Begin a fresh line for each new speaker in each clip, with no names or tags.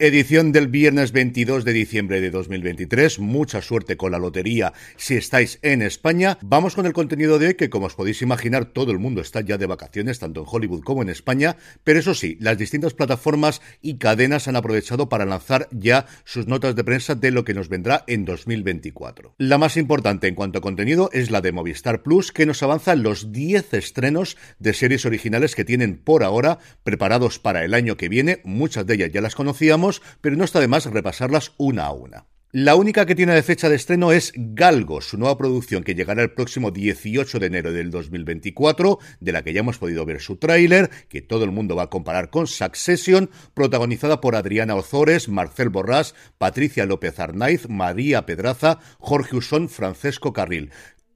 Edición del viernes 22 de diciembre de 2023. Mucha suerte con la lotería si estáis en España. Vamos con el contenido de hoy que, como os podéis imaginar, todo el mundo está ya de vacaciones, tanto en Hollywood como en España. Pero eso sí, las distintas plataformas y cadenas han aprovechado para lanzar ya sus notas de prensa de lo que nos vendrá en 2024. La más importante en cuanto a contenido es la de Movistar Plus, que nos avanza los 10 estrenos de series originales que tienen por ahora preparados para el año que viene. Muchas de ellas ya las conocíamos pero no está de más repasarlas una a una. La única que tiene de fecha de estreno es Galgo, su nueva producción que llegará el próximo 18 de enero del 2024, de la que ya hemos podido ver su tráiler, que todo el mundo va a comparar con Succession, protagonizada por Adriana Ozores, Marcel Borrás, Patricia López Arnaiz, María Pedraza, Jorge Usón, Francesco Carril.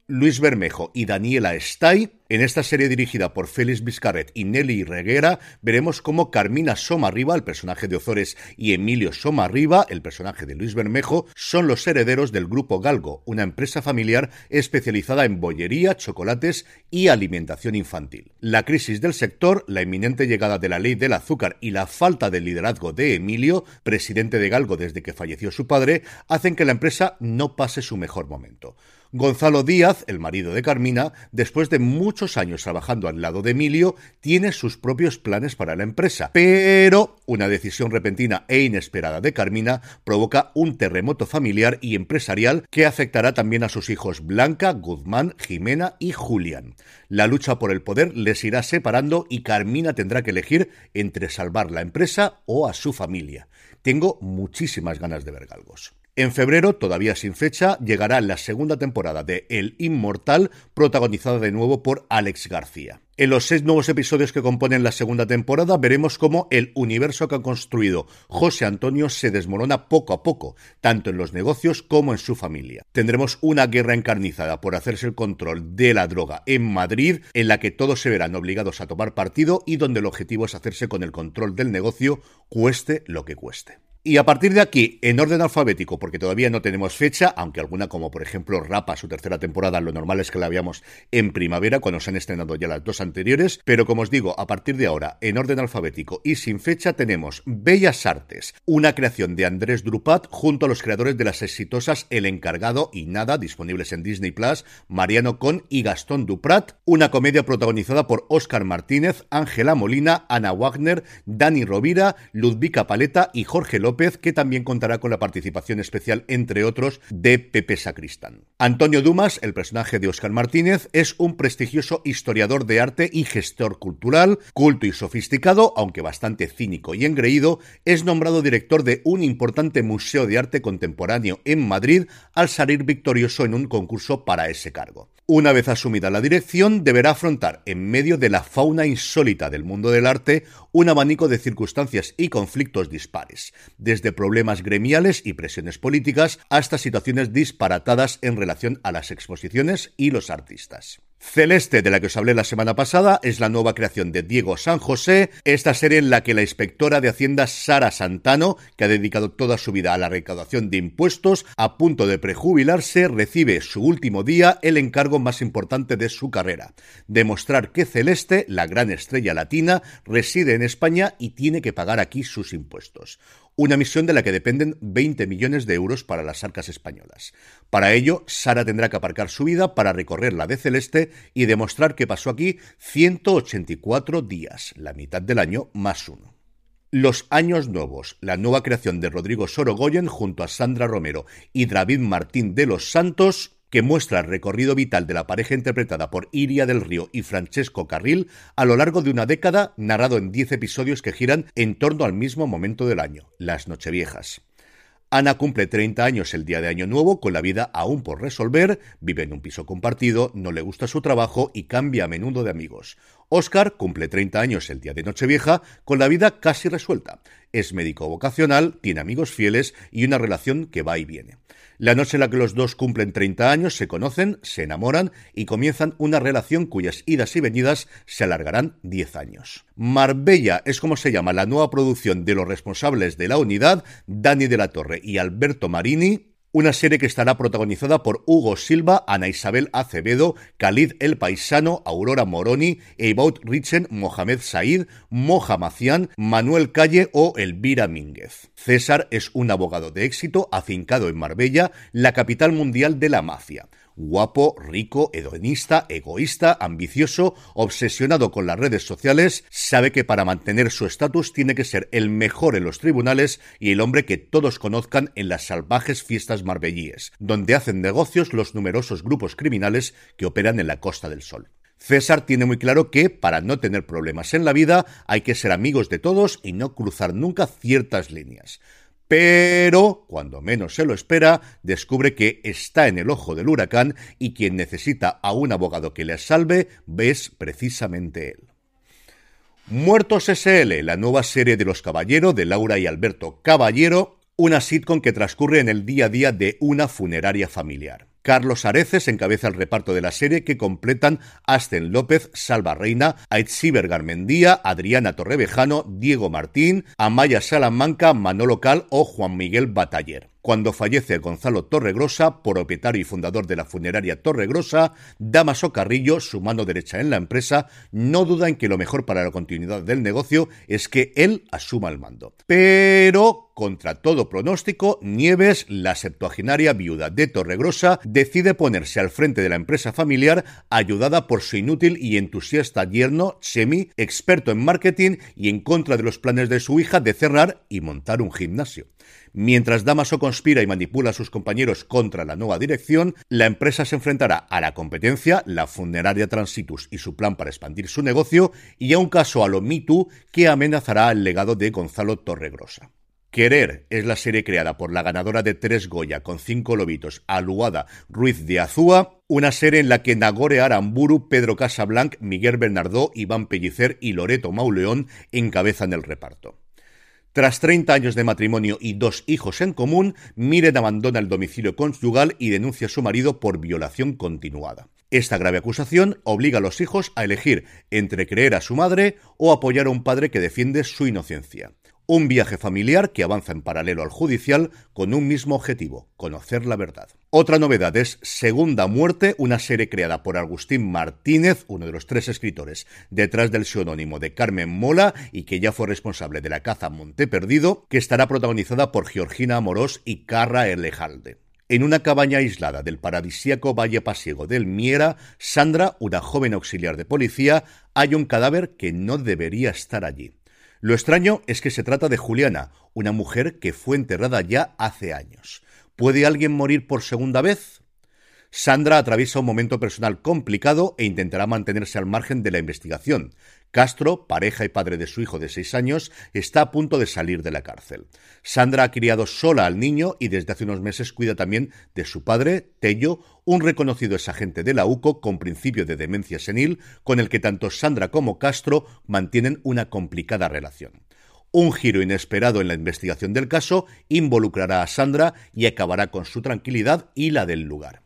Luis Bermejo y Daniela Stay. En esta serie dirigida por Félix Vizcarret y Nelly Reguera, veremos cómo Carmina Somarriba, el personaje de Ozores, y Emilio Somarriba, el personaje de Luis Bermejo, son los herederos del Grupo Galgo, una empresa familiar especializada en bollería, chocolates y alimentación infantil. La crisis del sector, la inminente llegada de la ley del azúcar y la falta de liderazgo de Emilio, presidente de Galgo desde que falleció su padre, hacen que la empresa no pase su mejor momento. Gonzalo Díaz, el marido de Carmina, después de muchos años trabajando al lado de Emilio, tiene sus propios planes para la empresa. Pero una decisión repentina e inesperada de Carmina provoca un terremoto familiar y empresarial que afectará también a sus hijos Blanca, Guzmán, Jimena y Julián. La lucha por el poder les irá separando y Carmina tendrá que elegir entre salvar la empresa o a su familia. Tengo muchísimas ganas de ver galgos. En febrero, todavía sin fecha, llegará la segunda temporada de El Inmortal, protagonizada de nuevo por Alex García. En los seis nuevos episodios que componen la segunda temporada veremos cómo el universo que ha construido José Antonio se desmorona poco a poco, tanto en los negocios como en su familia. Tendremos una guerra encarnizada por hacerse el control de la droga en Madrid, en la que todos se verán obligados a tomar partido y donde el objetivo es hacerse con el control del negocio, cueste lo que cueste. Y a partir de aquí, en orden alfabético, porque todavía no tenemos fecha, aunque alguna como por ejemplo Rapa, su tercera temporada, lo normal es que la veamos en primavera, cuando se han estrenado ya las dos anteriores, pero como os digo, a partir de ahora, en orden alfabético y sin fecha, tenemos Bellas Artes, una creación de Andrés Drupat junto a los creadores de las exitosas El Encargado y Nada, disponibles en Disney Plus, Mariano Con y Gastón Duprat, una comedia protagonizada por Óscar Martínez, Ángela Molina, Ana Wagner, Dani Rovira, Ludvika Paleta y Jorge López Que también contará con la participación especial, entre otros, de Pepe Sacristán. Antonio Dumas, el personaje de Óscar Martínez, es un prestigioso historiador de arte y gestor cultural, culto y sofisticado, aunque bastante cínico y engreído, es nombrado director de un importante museo de arte contemporáneo en Madrid al salir victorioso en un concurso para ese cargo. Una vez asumida la dirección, deberá afrontar, en medio de la fauna insólita del mundo del arte, un abanico de circunstancias y conflictos dispares, desde problemas gremiales y presiones políticas hasta situaciones disparatadas en relación a las exposiciones y los artistas. Celeste, de la que os hablé la semana pasada, es la nueva creación de Diego San José, esta serie en la que la inspectora de Hacienda Sara Santano, que ha dedicado toda su vida a la recaudación de impuestos, a punto de prejubilarse, recibe su último día el encargo más importante de su carrera, demostrar que Celeste, la gran estrella latina, reside en España y tiene que pagar aquí sus impuestos una misión de la que dependen 20 millones de euros para las arcas españolas. Para ello, Sara tendrá que aparcar su vida para recorrer la de Celeste y demostrar que pasó aquí 184 días, la mitad del año más uno. Los Años Nuevos, la nueva creación de Rodrigo Sorogoyen junto a Sandra Romero y David Martín de los Santos, que muestra el recorrido vital de la pareja interpretada por Iria del Río y Francesco Carril a lo largo de una década, narrado en 10 episodios que giran en torno al mismo momento del año, las Nocheviejas. Ana cumple 30 años el día de Año Nuevo con la vida aún por resolver, vive en un piso compartido, no le gusta su trabajo y cambia a menudo de amigos. Oscar cumple 30 años el día de Nochevieja con la vida casi resuelta. Es médico vocacional, tiene amigos fieles y una relación que va y viene. La noche en la que los dos cumplen 30 años se conocen, se enamoran y comienzan una relación cuyas idas y venidas se alargarán 10 años. Marbella es como se llama la nueva producción de los responsables de la unidad, Dani de la Torre y Alberto Marini, una serie que estará protagonizada por Hugo Silva, Ana Isabel Acevedo, Khalid El Paisano, Aurora Moroni, Eibaut Richen, Mohamed Said, Moja Macián, Manuel Calle o Elvira Mínguez. César es un abogado de éxito afincado en Marbella, la capital mundial de la mafia guapo, rico, hedonista, egoísta, ambicioso, obsesionado con las redes sociales, sabe que para mantener su estatus tiene que ser el mejor en los tribunales y el hombre que todos conozcan en las salvajes fiestas marbellíes, donde hacen negocios los numerosos grupos criminales que operan en la Costa del Sol. César tiene muy claro que, para no tener problemas en la vida, hay que ser amigos de todos y no cruzar nunca ciertas líneas pero cuando menos se lo espera, descubre que está en el ojo del huracán y quien necesita a un abogado que le salve es precisamente él. Muertos SL, la nueva serie de los Caballeros de Laura y Alberto Caballero, una sitcom que transcurre en el día a día de una funeraria familiar. Carlos Areces encabeza el reparto de la serie que completan Asten López, Salva Reina, Aitziber Garmendía, Adriana Torrevejano, Diego Martín, Amaya Salamanca, Manolo Cal o Juan Miguel Bataller. Cuando fallece Gonzalo Torregrosa, propietario y fundador de la funeraria Torregrosa, Damaso Carrillo, su mano derecha en la empresa, no duda en que lo mejor para la continuidad del negocio es que él asuma el mando. Pero, contra todo pronóstico, Nieves, la septuaginaria viuda de Torregrosa, decide ponerse al frente de la empresa familiar, ayudada por su inútil y entusiasta yerno, Chemi, experto en marketing y en contra de los planes de su hija de cerrar y montar un gimnasio. Mientras Damaso conspira y manipula a sus compañeros contra la nueva dirección, la empresa se enfrentará a la competencia, la funeraria Transitus y su plan para expandir su negocio, y a un caso a lo Me que amenazará el legado de Gonzalo Torregrosa. Querer es la serie creada por la ganadora de tres Goya con cinco lobitos, Aluada Ruiz de Azúa, una serie en la que Nagore Aramburu, Pedro Casablanc, Miguel Bernardó, Iván Pellicer y Loreto Mauleón encabezan el reparto. Tras 30 años de matrimonio y dos hijos en común, Miren abandona el domicilio conyugal y denuncia a su marido por violación continuada. Esta grave acusación obliga a los hijos a elegir entre creer a su madre o apoyar a un padre que defiende su inocencia. Un viaje familiar que avanza en paralelo al judicial con un mismo objetivo, conocer la verdad. Otra novedad es Segunda Muerte, una serie creada por Agustín Martínez, uno de los tres escritores detrás del seudónimo de Carmen Mola y que ya fue responsable de la caza Monte Perdido, que estará protagonizada por Georgina Amorós y Carra Erlejalde. En una cabaña aislada del paradisíaco Valle Pasiego del Miera, Sandra, una joven auxiliar de policía, hay un cadáver que no debería estar allí. Lo extraño es que se trata de Juliana, una mujer que fue enterrada ya hace años. ¿Puede alguien morir por segunda vez? Sandra atraviesa un momento personal complicado e intentará mantenerse al margen de la investigación. Castro, pareja y padre de su hijo de seis años, está a punto de salir de la cárcel. Sandra ha criado sola al niño y desde hace unos meses cuida también de su padre, Tello, un reconocido exagente de la UCO con principio de demencia senil, con el que tanto Sandra como Castro mantienen una complicada relación. Un giro inesperado en la investigación del caso involucrará a Sandra y acabará con su tranquilidad y la del lugar.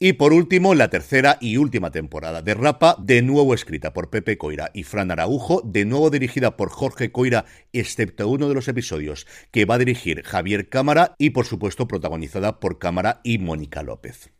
Y por último, la tercera y última temporada de Rapa, de nuevo escrita por Pepe Coira y Fran Araujo, de nuevo dirigida por Jorge Coira, excepto uno de los episodios que va a dirigir Javier Cámara y por supuesto protagonizada por Cámara y Mónica López.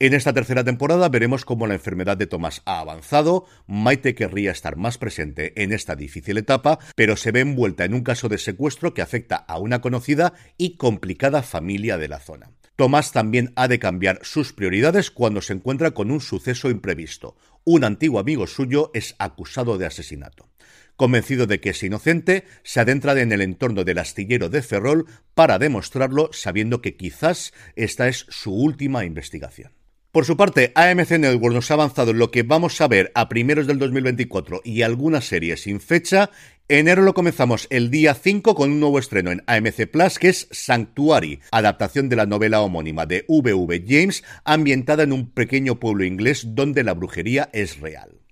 En esta tercera temporada veremos cómo la enfermedad de Tomás ha avanzado, Maite querría estar más presente en esta difícil etapa, pero se ve envuelta en un caso de secuestro que afecta a una conocida y complicada familia de la zona. Tomás también ha de cambiar sus prioridades cuando se encuentra con un suceso imprevisto. Un antiguo amigo suyo es acusado de asesinato. Convencido de que es inocente, se adentra en el entorno del astillero de Ferrol para demostrarlo, sabiendo que quizás esta es su última investigación. Por su parte, AMC Network nos ha avanzado en lo que vamos a ver a primeros del 2024 y algunas series sin fecha. Enero lo comenzamos el día 5 con un nuevo estreno en AMC Plus que es Sanctuary, adaptación de la novela homónima de V.V. James, ambientada en un pequeño pueblo inglés donde la brujería es real.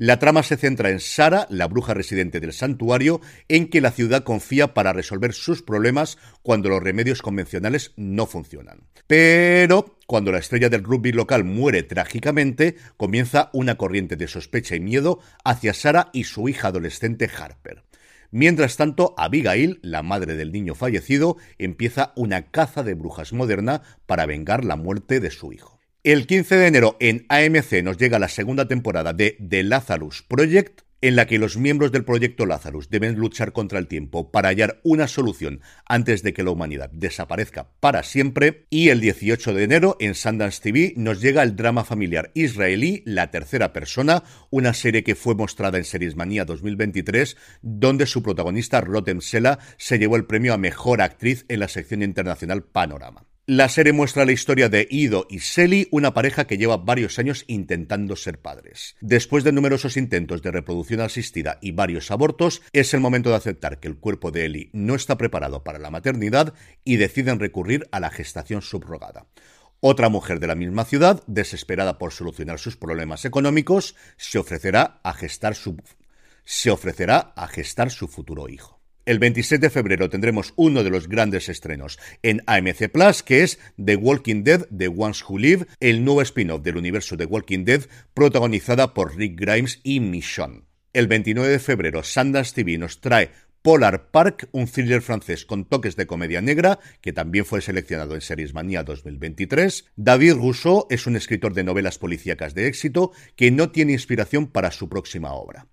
La trama se centra en Sara, la bruja residente del santuario, en que la ciudad confía para resolver sus problemas cuando los remedios convencionales no funcionan. Pero cuando la estrella del rugby local muere trágicamente, comienza una corriente de sospecha y miedo hacia Sara y su hija adolescente Harper. Mientras tanto, Abigail, la madre del niño fallecido, empieza una caza de brujas moderna para vengar la muerte de su hijo. El 15 de enero en AMC nos llega la segunda temporada de The Lazarus Project, en la que los miembros del proyecto Lazarus deben luchar contra el tiempo para hallar una solución antes de que la humanidad desaparezca para siempre. Y el 18 de enero en Sundance TV nos llega el drama familiar israelí La Tercera Persona, una serie que fue mostrada en Series Manía 2023, donde su protagonista Rotem Sela se llevó el premio a Mejor Actriz en la sección internacional Panorama. La serie muestra la historia de Ido y Selly, una pareja que lleva varios años intentando ser padres. Después de numerosos intentos de reproducción asistida y varios abortos, es el momento de aceptar que el cuerpo de Eli no está preparado para la maternidad y deciden recurrir a la gestación subrogada. Otra mujer de la misma ciudad, desesperada por solucionar sus problemas económicos, se ofrecerá a gestar su futuro hijo. El 27 de febrero tendremos uno de los grandes estrenos en AMC Plus, que es The Walking Dead, The Ones Who Live, el nuevo spin-off del universo de Walking Dead, protagonizada por Rick Grimes y Michonne. El 29 de febrero, Sundance TV nos trae Polar Park, un thriller francés con toques de comedia negra, que también fue seleccionado en Series Manía 2023. David Rousseau es un escritor de novelas policíacas de éxito que no tiene inspiración para su próxima obra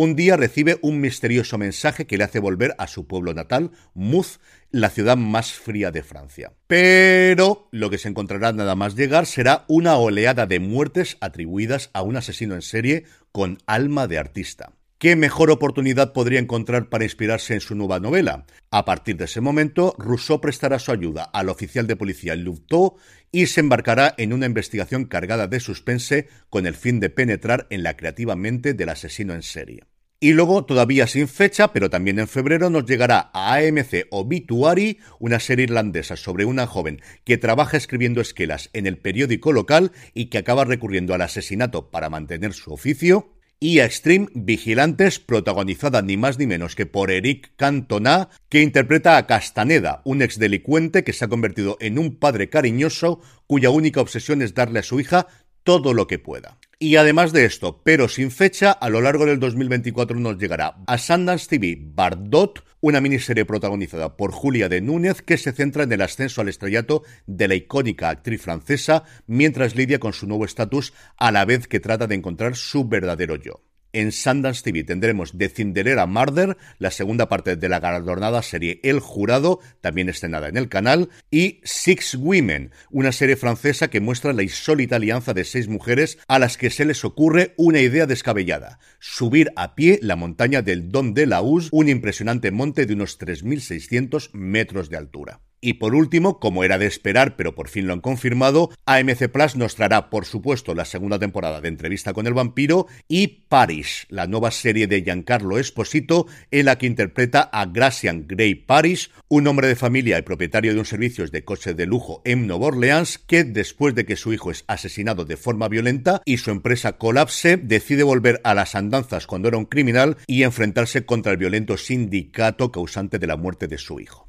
un día recibe un misterioso mensaje que le hace volver a su pueblo natal, Muz, la ciudad más fría de Francia. Pero lo que se encontrará nada más llegar será una oleada de muertes atribuidas a un asesino en serie con alma de artista. ¿Qué mejor oportunidad podría encontrar para inspirarse en su nueva novela? A partir de ese momento, Rousseau prestará su ayuda al oficial de policía Louveteau y se embarcará en una investigación cargada de suspense con el fin de penetrar en la creativa mente del asesino en serie. Y luego, todavía sin fecha, pero también en febrero, nos llegará a AMC Obituary, una serie irlandesa sobre una joven que trabaja escribiendo esquelas en el periódico local y que acaba recurriendo al asesinato para mantener su oficio y Extreme Vigilantes, protagonizada ni más ni menos que por Eric Cantona, que interpreta a Castaneda, un exdelincuente que se ha convertido en un padre cariñoso cuya única obsesión es darle a su hija todo lo que pueda. Y además de esto, pero sin fecha, a lo largo del 2024 nos llegará a Sundance TV Bardot, una miniserie protagonizada por Julia de Núñez que se centra en el ascenso al estrellato de la icónica actriz francesa mientras lidia con su nuevo estatus a la vez que trata de encontrar su verdadero yo. En Sundance TV tendremos The Cinderella Murder, la segunda parte de la galardonada serie El Jurado, también estrenada en el canal, y Six Women, una serie francesa que muestra la insólita alianza de seis mujeres a las que se les ocurre una idea descabellada, subir a pie la montaña del Don de la un impresionante monte de unos 3.600 metros de altura. Y por último, como era de esperar, pero por fin lo han confirmado, AMC Plus nos traerá, por supuesto, la segunda temporada de Entrevista con el Vampiro y Parish, la nueva serie de Giancarlo Esposito, en la que interpreta a Gracian Gray Parish, un hombre de familia y propietario de un servicio de coche de lujo en Nueva Orleans, que después de que su hijo es asesinado de forma violenta y su empresa colapse, decide volver a las andanzas cuando era un criminal y enfrentarse contra el violento sindicato causante de la muerte de su hijo.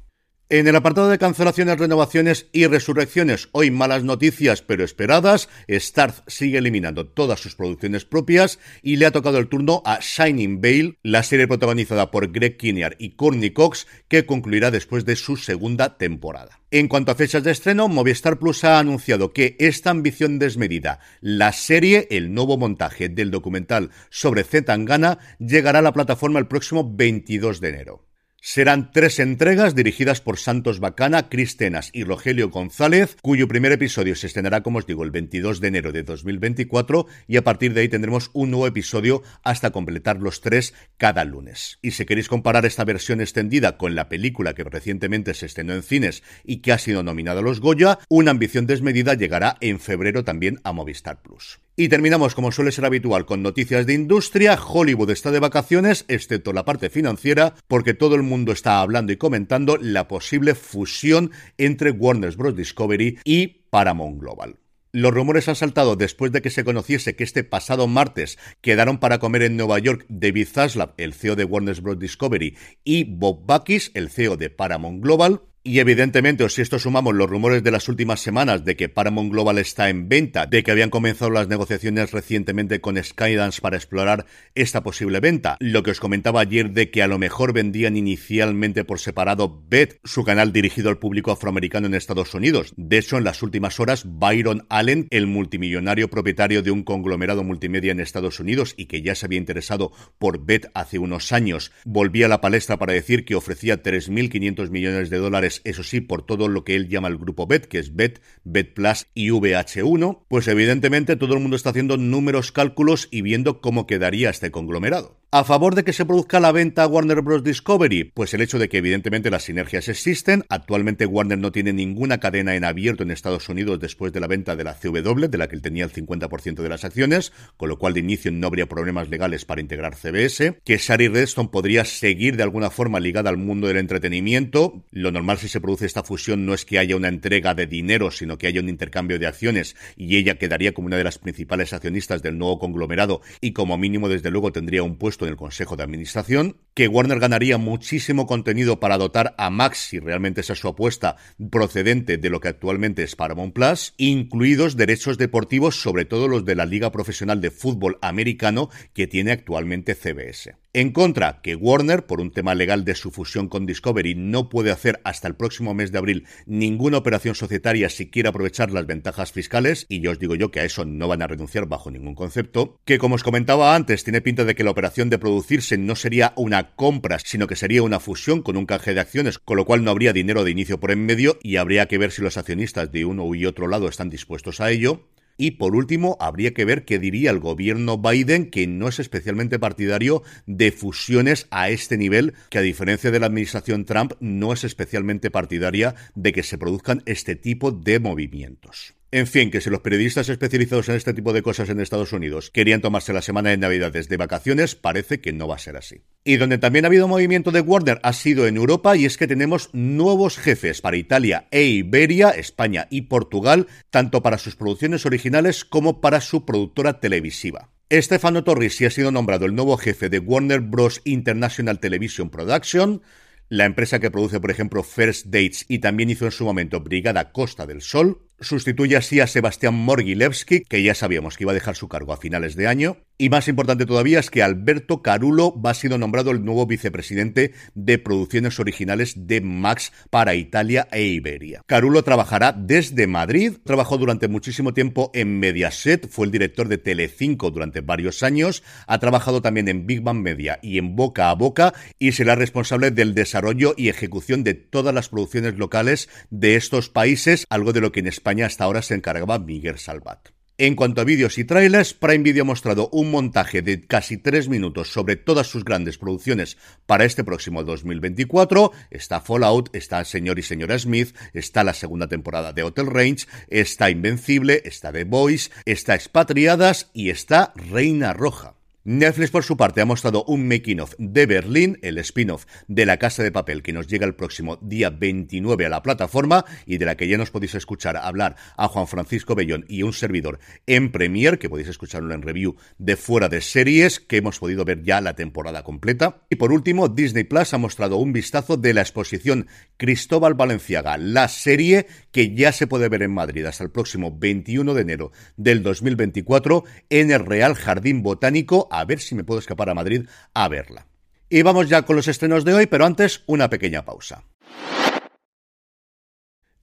En el apartado de cancelaciones, renovaciones y resurrecciones, hoy malas noticias pero esperadas, Starz sigue eliminando todas sus producciones propias y le ha tocado el turno a Shining Vale, la serie protagonizada por Greg Kinnear y Courtney Cox, que concluirá después de su segunda temporada. En cuanto a fechas de estreno, Movistar Plus ha anunciado que esta ambición desmedida, la serie, el nuevo montaje del documental sobre Zetangana, llegará a la plataforma el próximo 22 de enero. Serán tres entregas dirigidas por Santos Bacana, Cristenas y Rogelio González, cuyo primer episodio se estrenará, como os digo, el 22 de enero de 2024 y a partir de ahí tendremos un nuevo episodio hasta completar los tres cada lunes. Y si queréis comparar esta versión extendida con la película que recientemente se estrenó en cines y que ha sido nominada a los Goya, una ambición desmedida llegará en febrero también a Movistar Plus. Y terminamos, como suele ser habitual, con noticias de industria. Hollywood está de vacaciones, excepto la parte financiera, porque todo el mundo está hablando y comentando la posible fusión entre Warner Bros. Discovery y Paramount Global. Los rumores han saltado después de que se conociese que este pasado martes quedaron para comer en Nueva York David Zaslav, el CEO de Warner Bros. Discovery, y Bob Bakis, el CEO de Paramount Global, y evidentemente, si esto sumamos los rumores de las últimas semanas de que Paramount Global está en venta, de que habían comenzado las negociaciones recientemente con Skydance para explorar esta posible venta, lo que os comentaba ayer de que a lo mejor vendían inicialmente por separado Bet, su canal dirigido al público afroamericano en Estados Unidos. De hecho, en las últimas horas, Byron Allen, el multimillonario propietario de un conglomerado multimedia en Estados Unidos y que ya se había interesado por Bet hace unos años, volvía a la palestra para decir que ofrecía 3.500 millones de dólares eso sí, por todo lo que él llama el grupo BET, que es BET, BET Plus y VH1, pues evidentemente todo el mundo está haciendo números, cálculos y viendo cómo quedaría este conglomerado. A favor de que se produzca la venta a Warner Bros. Discovery, pues el hecho de que evidentemente las sinergias existen. Actualmente Warner no tiene ninguna cadena en abierto en Estados Unidos después de la venta de la CW, de la que él tenía el 50% de las acciones, con lo cual de inicio no habría problemas legales para integrar CBS. Que Shari Redstone podría seguir de alguna forma ligada al mundo del entretenimiento. Lo normal si se produce esta fusión no es que haya una entrega de dinero, sino que haya un intercambio de acciones y ella quedaría como una de las principales accionistas del nuevo conglomerado y como mínimo desde luego tendría un puesto en el Consejo de Administración, que Warner ganaría muchísimo contenido para dotar a Max, si realmente esa es su apuesta, procedente de lo que actualmente es Paramount Plus, incluidos derechos deportivos, sobre todo los de la Liga Profesional de Fútbol Americano que tiene actualmente CBS. En contra, que Warner, por un tema legal de su fusión con Discovery, no puede hacer hasta el próximo mes de abril ninguna operación societaria si quiere aprovechar las ventajas fiscales, y yo os digo yo que a eso no van a renunciar bajo ningún concepto, que como os comentaba antes, tiene pinta de que la operación de producirse no sería una compra, sino que sería una fusión con un canje de acciones, con lo cual no habría dinero de inicio por en medio y habría que ver si los accionistas de uno y otro lado están dispuestos a ello. Y por último, habría que ver qué diría el gobierno Biden, que no es especialmente partidario de fusiones a este nivel, que a diferencia de la administración Trump no es especialmente partidaria de que se produzcan este tipo de movimientos. En fin, que si los periodistas especializados en este tipo de cosas en Estados Unidos querían tomarse la semana de Navidades de vacaciones, parece que no va a ser así. Y donde también ha habido movimiento de Warner ha sido en Europa y es que tenemos nuevos jefes para Italia e Iberia, España y Portugal, tanto para sus producciones originales como para su productora televisiva. Stefano Torrisi ha sido nombrado el nuevo jefe de Warner Bros. International Television Production, la empresa que produce, por ejemplo, First Dates y también hizo en su momento Brigada Costa del Sol, Sustituye así a Sebastián Morgilevski, que ya sabíamos que iba a dejar su cargo a finales de año. Y más importante todavía es que Alberto Carulo va ser nombrado el nuevo vicepresidente de producciones originales de Max para Italia e Iberia. Carulo trabajará desde Madrid, trabajó durante muchísimo tiempo en Mediaset, fue el director de Telecinco durante varios años, ha trabajado también en Big Bang Media y en Boca a Boca y será responsable del desarrollo y ejecución de todas las producciones locales de estos países, algo de lo que en España hasta ahora se encargaba Miguel Salvat. En cuanto a vídeos y trailers, Prime Video ha mostrado un montaje de casi tres minutos sobre todas sus grandes producciones para este próximo 2024. Está Fallout, está Señor y Señora Smith, está la segunda temporada de Hotel Range, está Invencible, está The Voice, está Expatriadas y está Reina Roja. Netflix, por su parte, ha mostrado un making of de Berlín, el spin-off de La Casa de Papel, que nos llega el próximo día 29 a la plataforma y de la que ya nos podéis escuchar hablar a Juan Francisco Bellón y un servidor en Premiere, que podéis escucharlo en review de fuera de series, que hemos podido ver ya la temporada completa. Y por último, Disney Plus ha mostrado un vistazo de la exposición Cristóbal Valenciaga, la serie que ya se puede ver en Madrid hasta el próximo 21 de enero del 2024 en el Real Jardín Botánico a ver si me puedo escapar a Madrid a verla. Y vamos ya con los estrenos de hoy, pero antes una pequeña pausa.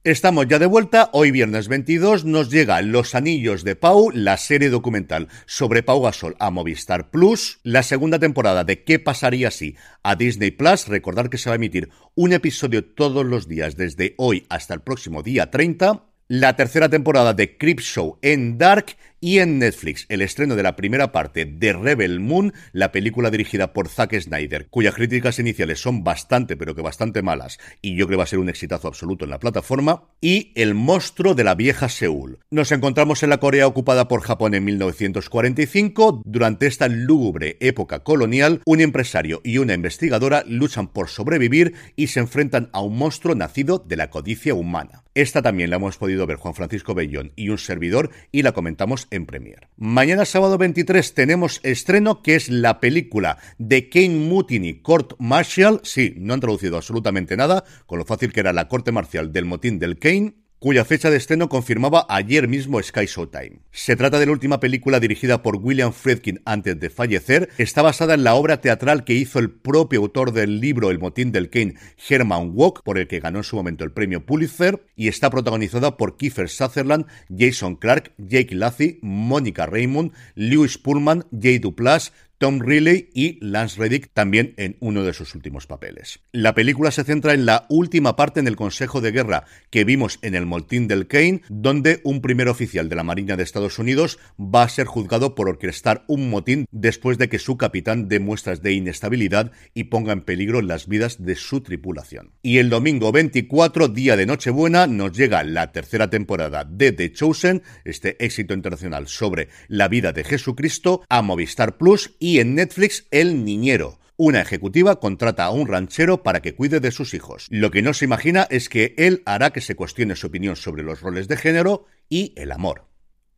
Estamos ya de vuelta, hoy viernes 22 nos llega Los Anillos de Pau, la serie documental sobre Pau Gasol a Movistar Plus, la segunda temporada de ¿Qué pasaría si? a Disney Plus, recordar que se va a emitir un episodio todos los días desde hoy hasta el próximo día 30, la tercera temporada de Creep Show en Dark y en Netflix, el estreno de la primera parte de Rebel Moon, la película dirigida por Zack Snyder, cuyas críticas iniciales son bastante, pero que bastante malas, y yo creo que va a ser un exitazo absoluto en la plataforma, y El monstruo de la vieja Seúl. Nos encontramos en la Corea ocupada por Japón en 1945. Durante esta lúgubre época colonial, un empresario y una investigadora luchan por sobrevivir y se enfrentan a un monstruo nacido de la codicia humana. Esta también la hemos podido ver Juan Francisco Bellón y un servidor y la comentamos en Premier. Mañana sábado 23 tenemos estreno que es la película de Kane Mutiny Court Martial. Sí, no han traducido absolutamente nada, con lo fácil que era la corte marcial del motín del Kane cuya fecha de estreno confirmaba ayer mismo Sky Showtime. Se trata de la última película dirigida por William Friedkin antes de fallecer. Está basada en la obra teatral que hizo el propio autor del libro El motín del Kane, Herman Walk, por el que ganó en su momento el premio Pulitzer, y está protagonizada por Kiefer Sutherland, Jason Clark, Jake Lacy, Monica Raymond, Lewis Pullman, Jay Duplass, Tom Riley y Lance Reddick también en uno de sus últimos papeles. La película se centra en la última parte en el Consejo de Guerra que vimos en el Moltín del Kane, donde un primer oficial de la Marina de Estados Unidos va a ser juzgado por orquestar un motín después de que su capitán dé muestras de inestabilidad y ponga en peligro las vidas de su tripulación. Y el domingo 24, día de Nochebuena, nos llega la tercera temporada de The Chosen, este éxito internacional sobre la vida de Jesucristo, a Movistar Plus y y en Netflix El Niñero. Una ejecutiva contrata a un ranchero para que cuide de sus hijos. Lo que no se imagina es que él hará que se cuestione su opinión sobre los roles de género y el amor.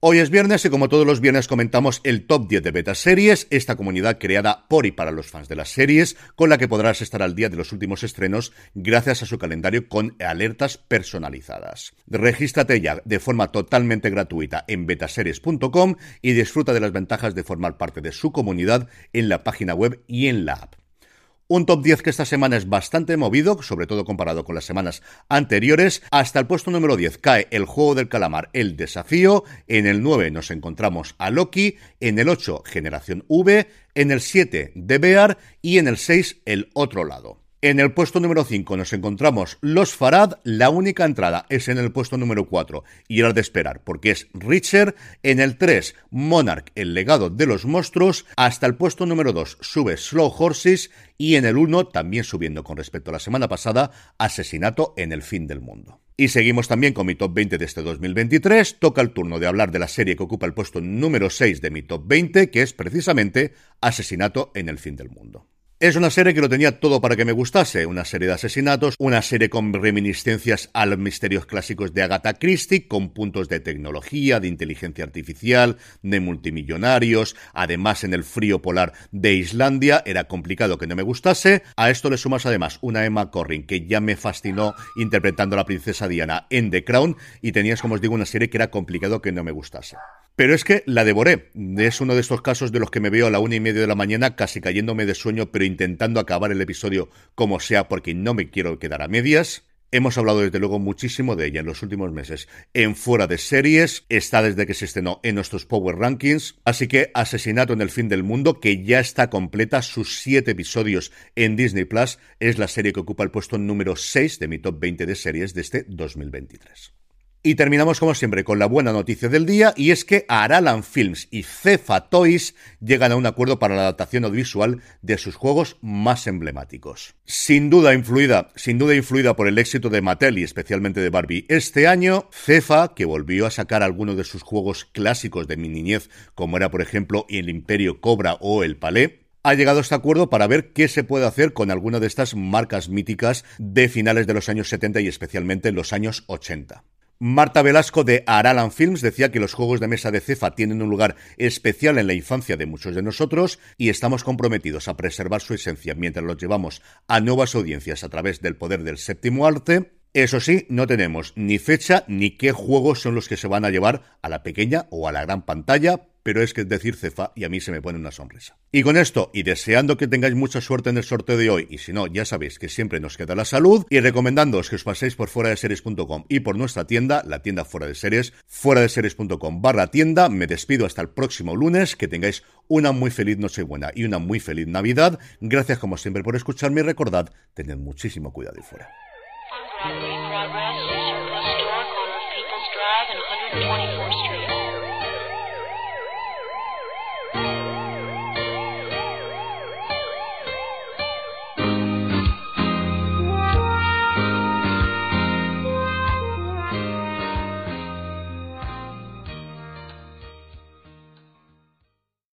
Hoy es viernes y como todos los viernes comentamos el top 10 de beta series, esta comunidad creada por y para los fans de las series, con la que podrás estar al día de los últimos estrenos gracias a su calendario con alertas personalizadas. Regístrate ya de forma totalmente gratuita en betaseries.com y disfruta de las ventajas de formar parte de su comunidad en la página web y en la app. Un top 10 que esta semana es bastante movido, sobre todo comparado con las semanas anteriores. Hasta el puesto número 10 cae el juego del calamar, el desafío. En el 9 nos encontramos a Loki. En el 8, Generación V. En el 7, The Bear. Y en el 6, el otro lado. En el puesto número 5 nos encontramos Los Farad, la única entrada es en el puesto número 4 y era de esperar porque es Richard. En el 3, Monarch, el legado de los monstruos. Hasta el puesto número 2 sube Slow Horses y en el 1, también subiendo con respecto a la semana pasada, Asesinato en el fin del mundo. Y seguimos también con mi top 20 de este 2023. Toca el turno de hablar de la serie que ocupa el puesto número 6 de mi top 20, que es precisamente Asesinato en el fin del mundo. Es una serie que lo tenía todo para que me gustase, una serie de asesinatos, una serie con reminiscencias a los misterios clásicos de Agatha Christie, con puntos de tecnología, de inteligencia artificial, de multimillonarios, además en el frío polar de Islandia, era complicado que no me gustase. A esto le sumas además una Emma Corrin que ya me fascinó interpretando a la princesa Diana en The Crown y tenías, como os digo, una serie que era complicado que no me gustase. Pero es que la devoré. Es uno de estos casos de los que me veo a la una y media de la mañana casi cayéndome de sueño, pero intentando acabar el episodio como sea porque no me quiero quedar a medias. Hemos hablado desde luego muchísimo de ella en los últimos meses en fuera de series, está desde que se estrenó en nuestros Power Rankings, así que Asesinato en el fin del mundo, que ya está completa, sus siete episodios en Disney Plus, es la serie que ocupa el puesto número 6 de mi top 20 de series de este 2023. Y terminamos como siempre con la buena noticia del día y es que Aralan Films y Cefa Toys llegan a un acuerdo para la adaptación audiovisual de sus juegos más emblemáticos. Sin duda influida, sin duda influida por el éxito de Mattel y especialmente de Barbie este año, Cefa, que volvió a sacar algunos de sus juegos clásicos de mi niñez, como era por ejemplo El Imperio Cobra o El Palais, ha llegado a este acuerdo para ver qué se puede hacer con alguna de estas marcas míticas de finales de los años 70 y especialmente en los años 80. Marta Velasco de Aralan Films decía que los juegos de mesa de Cefa tienen un lugar especial en la infancia de muchos de nosotros y estamos comprometidos a preservar su esencia mientras los llevamos a nuevas audiencias a través del poder del séptimo arte. Eso sí, no tenemos ni fecha ni qué juegos son los que se van a llevar a la pequeña o a la gran pantalla, pero es que decir cefa y a mí se me pone una sonrisa. Y con esto, y deseando que tengáis mucha suerte en el sorteo de hoy, y si no, ya sabéis que siempre nos queda la salud, y recomendándoos que os paséis por fuera de series.com y por nuestra tienda, la tienda fuera de series, fuera de series.com barra tienda, me despido hasta el próximo lunes, que tengáis una muy feliz Nochebuena y una muy feliz Navidad. Gracias como siempre por escucharme y recordad, tened muchísimo cuidado y fuera.